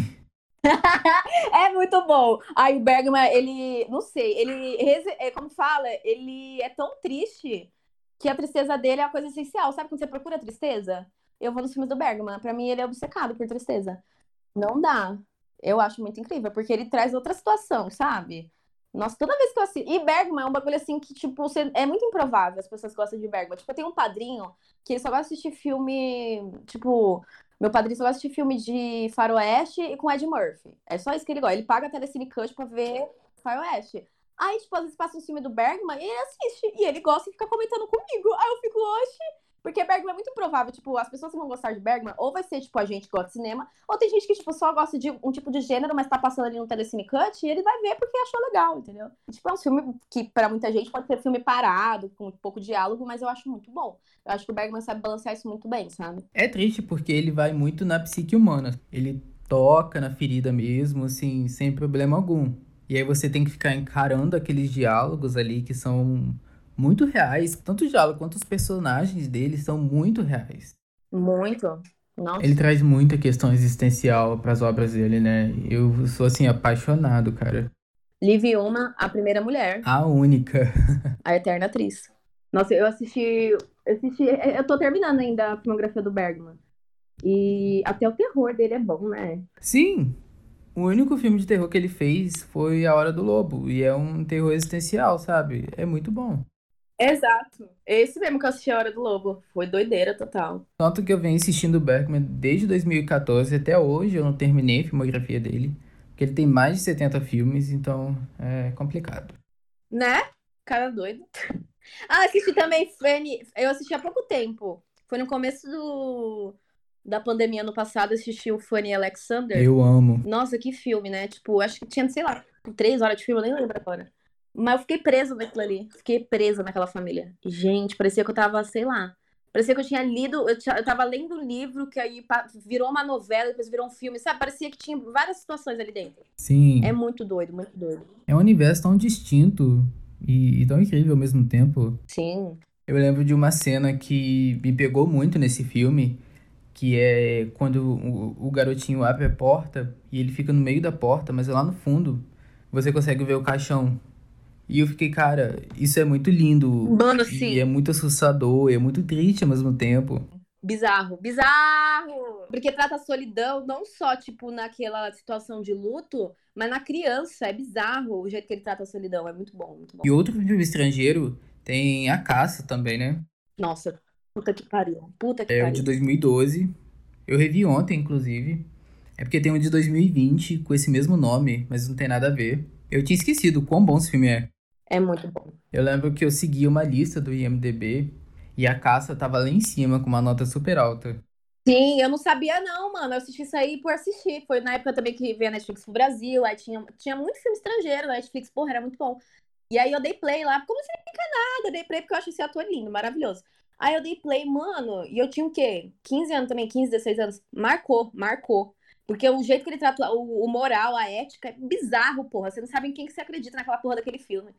[LAUGHS] é muito bom. Aí o Bergman, ele, não sei, ele, é como fala, ele é tão triste que a tristeza dele é a coisa essencial. Sabe quando você procura tristeza? Eu vou nos filmes do Bergman. Pra mim, ele é obcecado por tristeza. Não dá. Eu acho muito incrível, porque ele traz outra situação, sabe? Nossa, toda vez que eu assisto. E Bergman é um bagulho assim que, tipo, você... é muito improvável as pessoas gostam de Bergman. Tipo, eu tenho um padrinho que ele só gosta de assistir filme. Tipo, meu padrinho só gosta de assistir filme de Faroeste e com Ed Murphy. É só isso que ele gosta. Ele paga a Telecine Cut pra ver Faroeste. Aí, tipo, às vezes passa um filme do Bergman e ele assiste. E ele gosta e fica comentando comigo. Aí eu fico, oxe. Porque Bergman é muito improvável, tipo, as pessoas que vão gostar de Bergman, ou vai ser, tipo, a gente que gosta de cinema, ou tem gente que, tipo, só gosta de um tipo de gênero, mas tá passando ali no Telecine Cut, e ele vai ver porque achou legal, entendeu? Tipo, é um filme que, para muita gente, pode ser filme parado, com pouco diálogo, mas eu acho muito bom. Eu acho que o Bergman sabe balancear isso muito bem, sabe? É triste porque ele vai muito na psique humana. Ele toca na ferida mesmo, assim, sem problema algum. E aí você tem que ficar encarando aqueles diálogos ali que são muito reais. Tanto o diálogo quanto os personagens dele são muito reais. Muito. Nossa. Ele traz muita questão existencial para as obras dele, né? Eu sou assim apaixonado, cara. Liv Uma, a primeira mulher. A única. [LAUGHS] a eterna atriz. Nossa, eu assisti, eu assisti, eu tô terminando ainda a filmografia do Bergman. E até o terror dele é bom, né? Sim. O único filme de terror que ele fez foi A Hora do Lobo. E é um terror existencial, sabe? É muito bom. Exato. Esse mesmo que eu assisti A Hora do Lobo. Foi doideira total. Tanto que eu venho assistindo o Bergman desde 2014 até hoje. Eu não terminei a filmografia dele. Porque ele tem mais de 70 filmes, então é complicado. Né? Cara doido. Ah, assisti também Fanny. Eu assisti há pouco tempo. Foi no começo do da pandemia no passado, assisti o Fanny Alexander. Eu amo. Nossa, que filme, né? Tipo, acho que tinha, sei lá, três horas de filme, eu nem lembro agora. Mas eu fiquei presa naquilo ali. Fiquei presa naquela família. Gente, parecia que eu tava, sei lá. Parecia que eu tinha lido, eu, tinha, eu tava lendo um livro que aí virou uma novela, depois virou um filme, sabe? Parecia que tinha várias situações ali dentro. Sim. É muito doido, muito doido. É um universo tão distinto e, e tão incrível ao mesmo tempo. Sim. Eu lembro de uma cena que me pegou muito nesse filme, que é quando o, o garotinho abre a porta e ele fica no meio da porta, mas é lá no fundo você consegue ver o caixão e eu fiquei, cara, isso é muito lindo. Mano, sim. E é muito assustador, e é muito triste ao mesmo tempo. Bizarro, bizarro! Porque trata a solidão não só, tipo, naquela situação de luto, mas na criança. É bizarro o jeito que ele trata a solidão. É muito bom, muito bom. E outro filme estrangeiro tem A Caça também, né? Nossa, puta que pariu. Puta que é pariu. É o de 2012. Eu revi ontem, inclusive. É porque tem um de 2020 com esse mesmo nome, mas não tem nada a ver. Eu tinha esquecido o quão bom esse filme é. É muito bom. Eu lembro que eu segui uma lista do IMDB e a caça tava lá em cima com uma nota super alta. Sim, eu não sabia não, mano. Eu assisti isso aí por assistir. Foi na época também que veio a Netflix pro Brasil, aí tinha, tinha muito filme estrangeiro na Netflix, porra, era muito bom. E aí eu dei play lá, como se não fica nada, eu dei play porque eu acho esse ator lindo, maravilhoso. Aí eu dei play, mano, e eu tinha o quê? 15 anos também, 15, 16 anos. Marcou, marcou. Porque o jeito que ele trata o, o moral, a ética, é bizarro, porra. Você não sabe em quem que você acredita naquela porra daquele filme.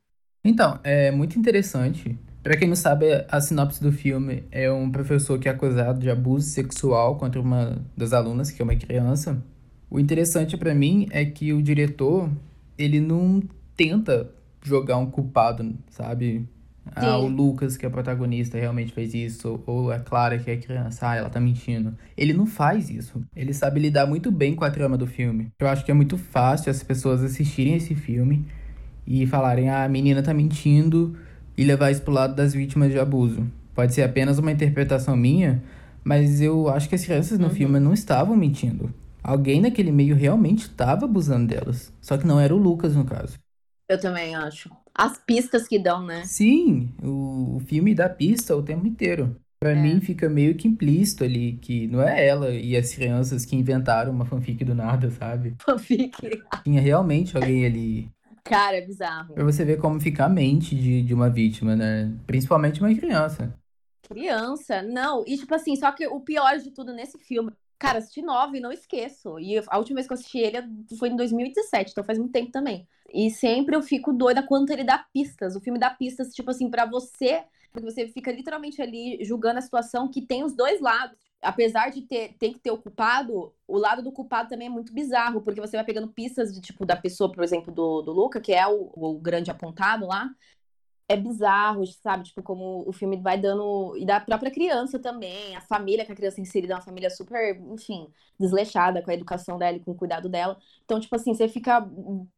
Então, é muito interessante. Para quem não sabe, a sinopse do filme é um professor que é acusado de abuso sexual contra uma das alunas, que é uma criança. O interessante para mim é que o diretor, ele não tenta jogar um culpado, sabe? Ah, o Lucas, que é o protagonista, realmente fez isso. Ou a Clara, que é criança, ah, ela tá mentindo. Ele não faz isso. Ele sabe lidar muito bem com a trama do filme. Eu acho que é muito fácil as pessoas assistirem esse filme e falarem, ah, a menina tá mentindo e levar isso pro lado das vítimas de abuso. Pode ser apenas uma interpretação minha, mas eu acho que as crianças no uhum. filme não estavam mentindo. Alguém naquele meio realmente estava abusando delas. Só que não era o Lucas, no caso. Eu também acho. As pistas que dão, né? Sim, o, o filme dá pista o tempo inteiro. Pra é. mim fica meio que implícito ali que não é ela e as crianças que inventaram uma fanfic do nada, sabe? Fanfic. Tinha realmente alguém ali Cara, é bizarro. Pra você ver como fica a mente de, de uma vítima, né? Principalmente uma criança. Criança? Não. E, tipo assim, só que o pior de tudo nesse filme. Cara, assisti nove e não esqueço. E a última vez que eu assisti ele foi em 2017, então faz muito tempo também. E sempre eu fico doida quanto ele dá pistas. O filme dá pistas, tipo assim, para você. Porque você fica literalmente ali julgando a situação que tem os dois lados apesar de ter tem que ter o culpado, o lado do culpado também é muito bizarro, porque você vai pegando pistas de tipo da pessoa, por exemplo, do, do Luca, que é o, o grande apontado lá. é bizarro, sabe? Tipo, como o filme vai dando. E da própria criança também, a família que a criança é inserida uma família super, enfim, desleixada com a educação dela e com o cuidado dela. Então, tipo assim, você fica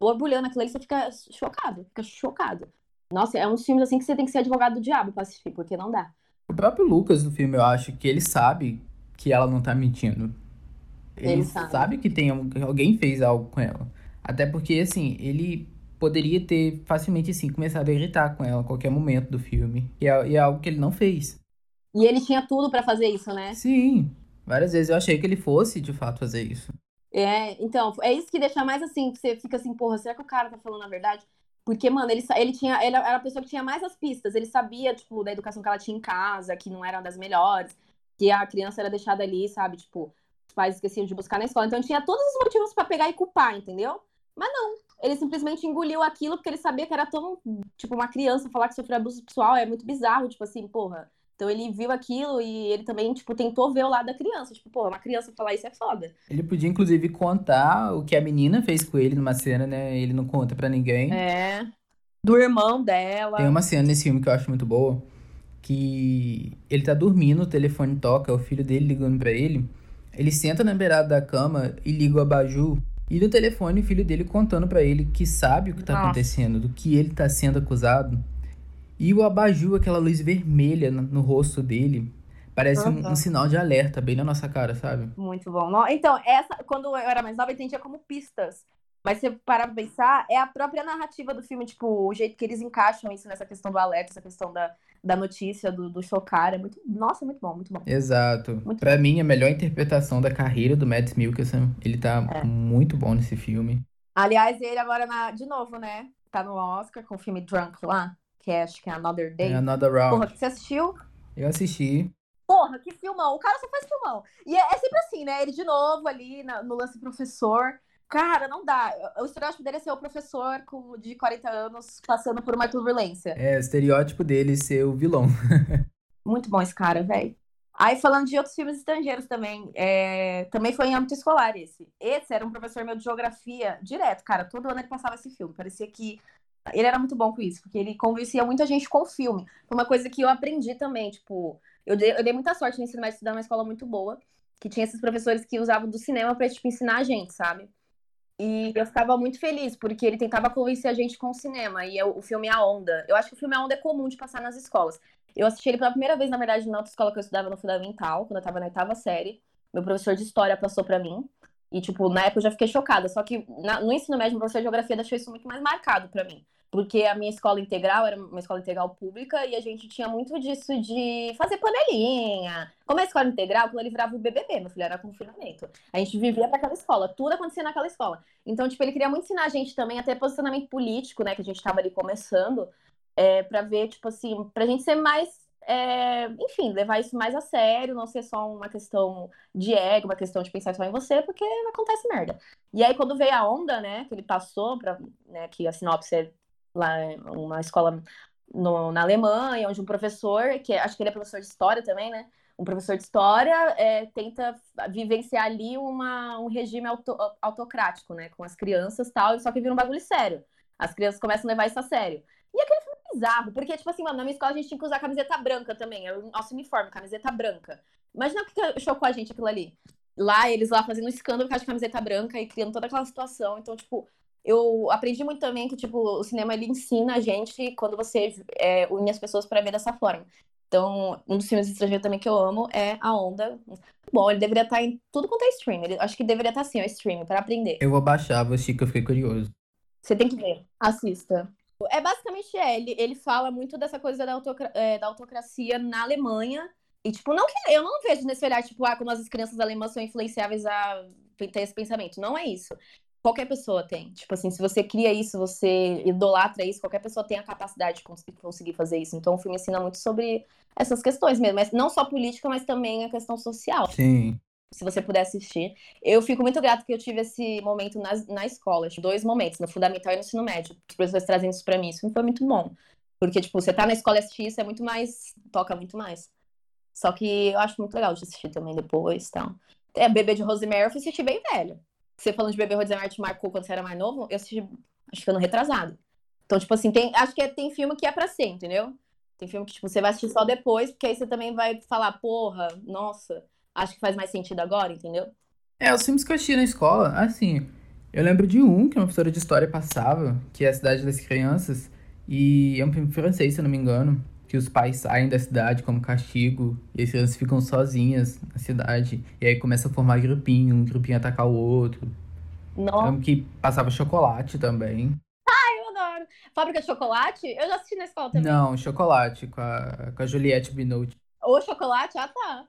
borbulhando aquilo ali, você fica chocado, fica chocado. Nossa, é um filme assim que você tem que ser advogado do diabo pra assistir, porque não dá. O próprio Lucas do filme, eu acho que ele sabe que ela não tá mentindo. Ele, ele sabe. sabe que tem alguém fez algo com ela. Até porque, assim, ele poderia ter facilmente, assim, começado a irritar com ela a qualquer momento do filme. E é, e é algo que ele não fez. E ele tinha tudo para fazer isso, né? Sim. Várias vezes eu achei que ele fosse, de fato, fazer isso. É, então, é isso que deixa mais assim, que você fica assim, porra, será que o cara tá falando a verdade? Porque, mano, ele, ele tinha. Ele era a pessoa que tinha mais as pistas. Ele sabia, tipo, da educação que ela tinha em casa, que não era das melhores, que a criança era deixada ali, sabe? Tipo, os pais esqueciam de buscar na escola. Então tinha todos os motivos para pegar e culpar, entendeu? Mas não, ele simplesmente engoliu aquilo porque ele sabia que era tão, tipo, uma criança falar que sofreu abuso sexual é muito bizarro, tipo assim, porra. Então ele viu aquilo e ele também, tipo, tentou ver o lado da criança. Tipo, porra, uma criança falar isso é foda. Ele podia, inclusive, contar o que a menina fez com ele numa cena, né? Ele não conta para ninguém. É. Do irmão dela. Tem uma cena nesse filme que eu acho muito boa. Que ele tá dormindo, o telefone toca, o filho dele ligando para ele. Ele senta na beirada da cama e liga o abajur e no telefone, o filho dele contando para ele que sabe o que tá Nossa. acontecendo, do que ele tá sendo acusado. E o abajur, aquela luz vermelha no, no rosto dele, parece uhum. um, um, sinal de alerta bem na nossa cara, sabe? Muito bom. Então, essa, quando eu era mais nova, eu entendia como pistas. Mas se parar pra pensar, é a própria narrativa do filme, tipo, o jeito que eles encaixam isso nessa questão do alerta, essa questão da, da notícia, do, do chocar. É muito. Nossa, muito bom, muito bom. Exato. Muito pra bom. mim, a melhor interpretação da carreira do Mads Mikkelsen. Ele tá é. muito bom nesse filme. Aliás, ele agora, na... de novo, né? Tá no Oscar com o filme Drunk lá, que é, acho que é Another Day. É Another Round. Porra, você assistiu? Eu assisti. Porra, que filmão. O cara só faz filmão. E é, é sempre assim, né? Ele de novo ali na, no lance professor. Cara, não dá. O estereótipo dele é ser o professor com, de 40 anos passando por uma turbulência. É, o estereótipo dele é ser o vilão. [LAUGHS] Muito bom esse cara, velho. Aí, falando de outros filmes estrangeiros também, é... também foi em âmbito escolar esse. Esse era um professor meu de geografia, direto, cara. Todo ano ele passava esse filme. Parecia que ele era muito bom com isso, porque ele convencia muita gente com o filme. Foi uma coisa que eu aprendi também, tipo, eu dei, eu dei muita sorte no ensino médio estudar numa escola muito boa, que tinha esses professores que usavam do cinema pra, tipo, ensinar a gente, sabe? E eu ficava muito feliz, porque ele tentava convencer a gente com o cinema. E eu, o filme A Onda. Eu acho que o filme A Onda é comum de passar nas escolas. Eu assisti ele pela primeira vez, na verdade, na outra escola que eu estudava no Fundamental, quando eu estava na oitava série. Meu professor de história passou para mim. E, tipo, na época eu já fiquei chocada. Só que na, no ensino médio, o professor de geografia deixou isso muito mais marcado para mim porque a minha escola integral era uma escola integral pública e a gente tinha muito disso de fazer panelinha. Como é a escola integral, quando ele virava o BBB, meu filho era confinamento. A gente vivia para aquela escola, tudo acontecia naquela escola. Então, tipo, ele queria muito ensinar a gente também, até posicionamento político, né, que a gente estava ali começando, é, para ver, tipo assim, pra gente ser mais é, enfim, levar isso mais a sério, não ser só uma questão de ego, uma questão de pensar só em você, porque acontece merda. E aí, quando veio a onda, né, que ele passou, pra, né, que a sinopse é lá uma escola no, na Alemanha, onde um professor, que é, acho que ele é professor de história também, né? Um professor de história é, tenta vivenciar ali uma, um regime auto, autocrático, né? Com as crianças e tal, só que vira um bagulho sério. As crianças começam a levar isso a sério. E aquele filme é bizarro, porque, tipo assim, mano, na minha escola a gente tinha que usar camiseta branca também, era o nosso uniforme, camiseta branca. Imagina o que chocou a gente aquilo ali. Lá, eles lá fazendo um escândalo por causa de camiseta branca e criando toda aquela situação. Então, tipo, eu aprendi muito também que, tipo, o cinema ele ensina a gente quando você é, une as pessoas para ver dessa forma. Então, um dos filmes estrangeiros também que eu amo é A Onda. Bom, ele deveria estar em tudo quanto é stream. Ele, acho que deveria estar assim, ó, stream, para aprender. Eu vou baixar, vou assistir que eu fiquei curioso. Você tem que ver. Assista. É basicamente é, ele, ele fala muito dessa coisa da, autocra é, da autocracia na Alemanha. E, tipo, não que eu não vejo nesse olhar, tipo, ah, quando as crianças alemãs são influenciáveis a ter esse pensamento. Não é isso qualquer pessoa tem. Tipo assim, se você cria isso, você idolatra isso, qualquer pessoa tem a capacidade de conseguir fazer isso. Então o filme ensina muito sobre essas questões mesmo, mas não só política, mas também a questão social. Sim. Se você puder assistir. Eu fico muito grato que eu tive esse momento na, na escola, tipo, dois momentos, no fundamental e no ensino médio. Os professores trazendo isso pra mim. Isso foi muito bom. Porque, tipo, você tá na escola e assistir isso é muito mais. toca muito mais. Só que eu acho muito legal de assistir também depois e tal. É, Bebê de Rosemary eu assisti bem velho. Você falando de Bebê Rosemary te marcou quando você era mais novo, eu assisti, acho que ano retrasado. Então, tipo assim, tem, acho que é, tem filme que é pra ser, entendeu? Tem filme que, tipo, você vai assistir só depois, porque aí você também vai falar, porra, nossa, acho que faz mais sentido agora, entendeu? É, os filmes que eu assisti na escola, assim, eu lembro de um que uma professora de história passava, que é a Cidade das Crianças, e é um filme francês, se eu não me engano, que os pais saem da cidade como castigo, e as crianças ficam sozinhas na cidade, e aí começa a formar grupinho, um grupinho atacar o outro. Nossa, Lembro que passava chocolate também. eu adoro. Fábrica de Chocolate? Eu já assisti na escola também. Não, chocolate, com a, com a Juliette Binoche. Ou chocolate? Ah, tá.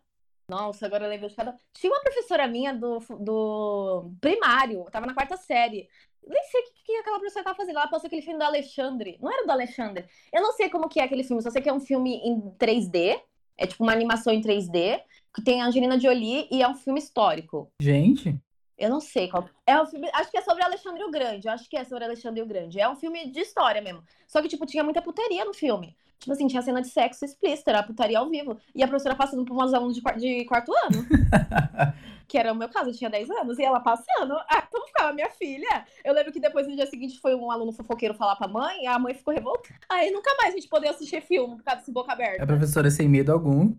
Nossa, agora eu lembro de cada. Tinha uma professora minha do, do primário, eu tava na quarta série. Nem sei o que, que aquela professora tava fazendo. Ela passou aquele filme do Alexandre. Não era do Alexandre. Eu não sei como que é aquele filme, só sei que é um filme em 3D. É tipo uma animação em 3D, que tem a Angelina Jolie e é um filme histórico. Gente, Eu não sei qual. É um filme. Acho que é sobre Alexandre o Grande. Eu acho que é sobre Alexandre o Grande. É um filme de história mesmo. Só que, tipo, tinha muita putaria no filme. Tipo assim, tinha cena de sexo explícita, era putaria ao vivo. E a professora passando por umas alunos de, de quarto ano. [LAUGHS] que era o meu caso, eu tinha 10 anos. E ela passando. Ah, como ficava minha filha? Eu lembro que depois, no dia seguinte, foi um aluno fofoqueiro falar pra mãe. E a mãe ficou revoltada. Aí nunca mais a gente poder assistir filme por causa desse boca aberta. a professora sem medo algum.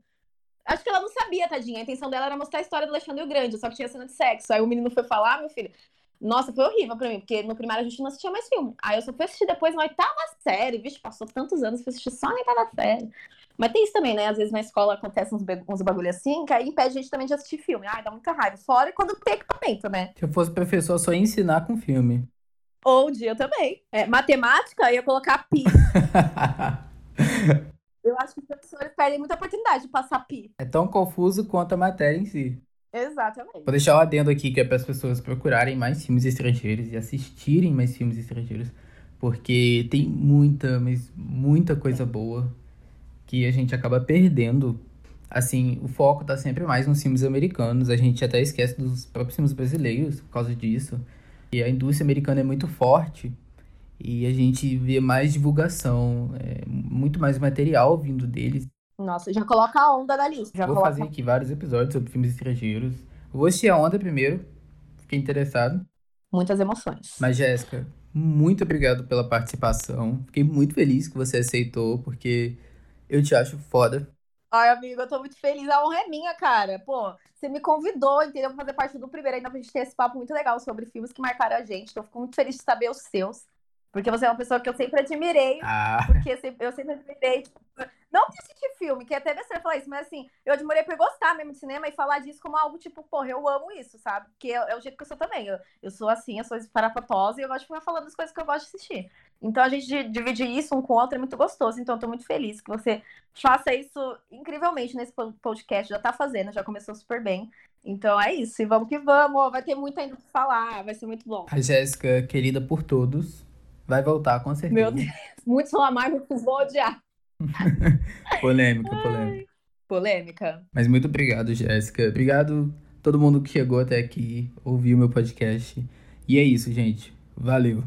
Acho que ela não sabia, tadinha. A intenção dela era mostrar a história do Alexandre o Grande, só que tinha cena de sexo. Aí o menino foi falar, "Ah, meu filho. Nossa, foi horrível pra mim, porque no primário a gente não assistia mais filme. Aí eu só fui assistir depois na oitava série. Vixe, passou tantos anos, fui assistir só na oitava série. Mas tem isso também, né? Às vezes na escola acontece uns, uns bagulho assim, que aí impede a gente também de assistir filme. Ai, dá muita raiva. Fora quando tem equipamento, né? Se eu fosse professor, eu só ia ensinar com filme. Ou dia também. É, matemática, eu ia colocar pi. [LAUGHS] Eu acho que os professores perdem muita oportunidade de passar pi. é tão confuso quanto a matéria em si. Exatamente. Vou deixar o adendo aqui que é para as pessoas procurarem mais filmes estrangeiros e assistirem mais filmes estrangeiros, porque tem muita, mas muita coisa boa que a gente acaba perdendo. Assim, o foco tá sempre mais nos filmes americanos, a gente até esquece dos próprios filmes brasileiros por causa disso. E a indústria americana é muito forte e a gente vê mais divulgação, é, muito mais material vindo deles. Nossa, já coloca a onda na lista. Já Vou coloca fazer aqui vários episódios sobre filmes estrangeiros. Vou assistir a onda primeiro, fiquei interessado. muitas emoções. Mas, Jéssica, muito obrigado pela participação. Fiquei muito feliz que você aceitou, porque eu te acho foda. Ai, amigo, eu tô muito feliz. A honra é minha, cara. Pô, você me convidou, entendeu? Pra fazer parte do primeiro ainda pra gente ter esse papo muito legal sobre filmes que marcaram a gente. Então, eu fico muito feliz de saber os seus. Porque você é uma pessoa que eu sempre admirei. Ah, Porque eu sempre admirei. Tipo, não de assistir filme, que é até besteira falar isso, mas assim, eu admirei por gostar mesmo de cinema e falar disso como algo tipo, porra, eu amo isso, sabe? Porque é, é o jeito que eu sou também. Eu, eu sou assim, eu sou parapatosa e eu gosto de ficar falando das coisas que eu gosto de assistir. Então a gente di- dividir isso um com o outro é muito gostoso. Então eu tô muito feliz que você faça isso incrivelmente nesse po- podcast. Já tá fazendo, já começou super bem. Então é isso. E vamos que vamos. Vai ter muito ainda pra falar. Vai ser muito bom. a Jéssica, querida por todos, vai voltar com certeza. Meu Deus. Muitos vão amar, muitos vão odiar. [LAUGHS] Polêmica, polêmica. Polêmica. Mas muito obrigado, Jéssica. Obrigado a todo mundo que chegou até aqui, ouviu meu podcast. E é isso, gente. Valeu.